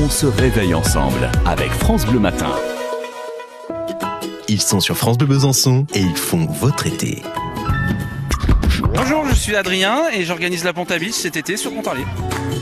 On se réveille ensemble avec France Bleu Matin. Ils sont sur France Bleu Besançon et ils font votre été. Bonjour, je suis Adrien et j'organise la Ponta Beach cet été sur Pontarlier.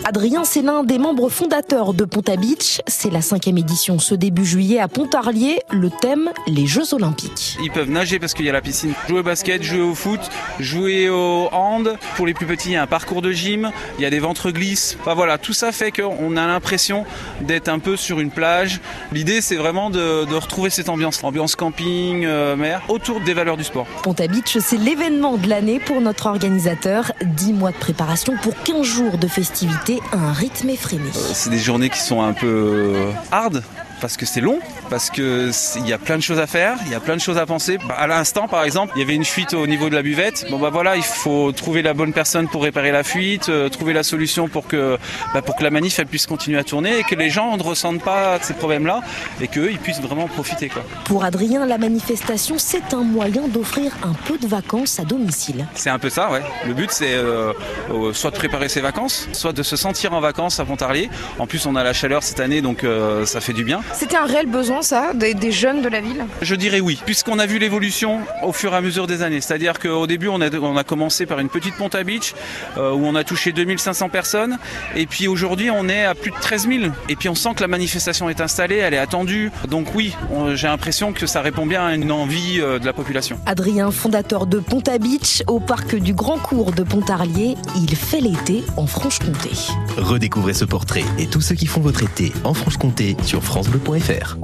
Adrien, c'est l'un des membres fondateurs de Ponta Beach. C'est la cinquième édition ce début juillet à Pontarlier. Le thème, les Jeux Olympiques. Ils peuvent nager parce qu'il y a la piscine, jouer au basket, jouer au foot, jouer au hand. Pour les plus petits, il y a un parcours de gym, il y a des ventres glisses. Enfin voilà, tout ça fait qu'on a l'impression d'être un peu sur une plage. L'idée, c'est vraiment de, de, retrouver cette ambiance, ambiance camping, euh, mer, autour des valeurs du sport. Ponta Beach, c'est l'événement de l'année pour notre organisateur. 10 mois de préparation pour 15 jours de festivités à un rythme effréné. Euh, c'est des journées qui sont un peu hard parce que c'est long, parce que il y a plein de choses à faire, il y a plein de choses à penser. Bah, à l'instant, par exemple, il y avait une fuite au niveau de la buvette. Bon bah voilà, il faut trouver la bonne personne pour réparer la fuite, euh, trouver la solution pour que bah, pour que la manif elle puisse continuer à tourner et que les gens ne ressentent pas ces problèmes-là et qu'eux ils puissent vraiment profiter quoi. Pour Adrien, la manifestation c'est un moyen d'offrir un peu de vacances à domicile. C'est un peu ça, ouais. Le but c'est euh, euh, soit de préparer ses vacances, soit de se sentir en vacances à Pontarlier. En plus, on a la chaleur cette année, donc euh, ça fait du bien. C'était un réel besoin, ça, des, des jeunes de la ville? Je dirais oui, puisqu'on a vu l'évolution au fur et à mesure des années. C'est-à-dire qu'au début, on a, on a commencé par une petite Ponta Beach euh, où on a touché 2500 personnes. Et puis aujourd'hui, on est à plus de 13 000. Et puis on sent que la manifestation est installée, elle est attendue. Donc oui, j'ai l'impression que ça répond bien à une envie euh, de la population. Adrien, fondateur de Ponta Beach, au parc du Grand Cours de Pontarlier, il fait l'été en Franche-Comté. Redécouvrez ce portrait et tous ceux qui font votre été en Franche-Comté sur francebleu.fr.